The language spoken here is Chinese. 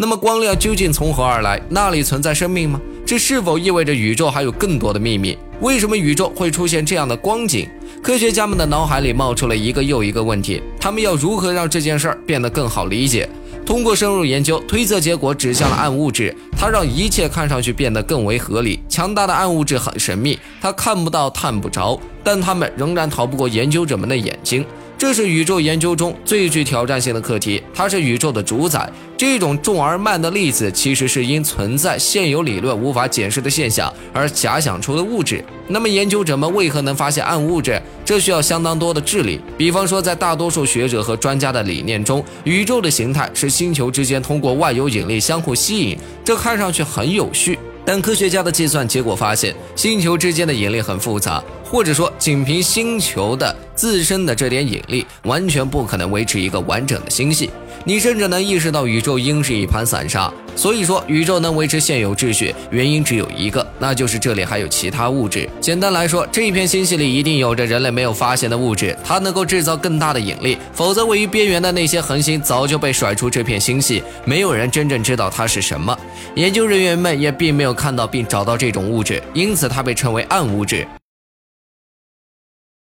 那么光亮究竟从何而来？那里存在生命吗？这是否意味着宇宙还有更多的秘密？为什么宇宙会出现这样的光景？科学家们的脑海里冒出了一个又一个问题，他们要如何让这件事儿变得更好理解？通过深入研究，推测结果指向了暗物质，它让一切看上去变得更为合理。强大的暗物质很神秘，它看不到、探不着，但它们仍然逃不过研究者们的眼睛。这是宇宙研究中最具挑战性的课题，它是宇宙的主宰。这种重而慢的粒子，其实是因存在现有理论无法解释的现象而假想出的物质。那么，研究者们为何能发现暗物质？这需要相当多的智力。比方说，在大多数学者和专家的理念中，宇宙的形态是星球之间通过万有引力相互吸引，这看上去很有序。但科学家的计算结果发现，星球之间的引力很复杂，或者说，仅凭星球的自身的这点引力，完全不可能维持一个完整的星系。你甚至能意识到宇宙应是一盘散沙。所以说，宇宙能维持现有秩序，原因只有一个，那就是这里还有其他物质。简单来说，这一片星系里一定有着人类没有发现的物质，它能够制造更大的引力，否则位于边缘的那些恒星早就被甩出这片星系，没有人真正知道它是什么。研究人员们也并没有看到并找到这种物质，因此它被称为暗物质。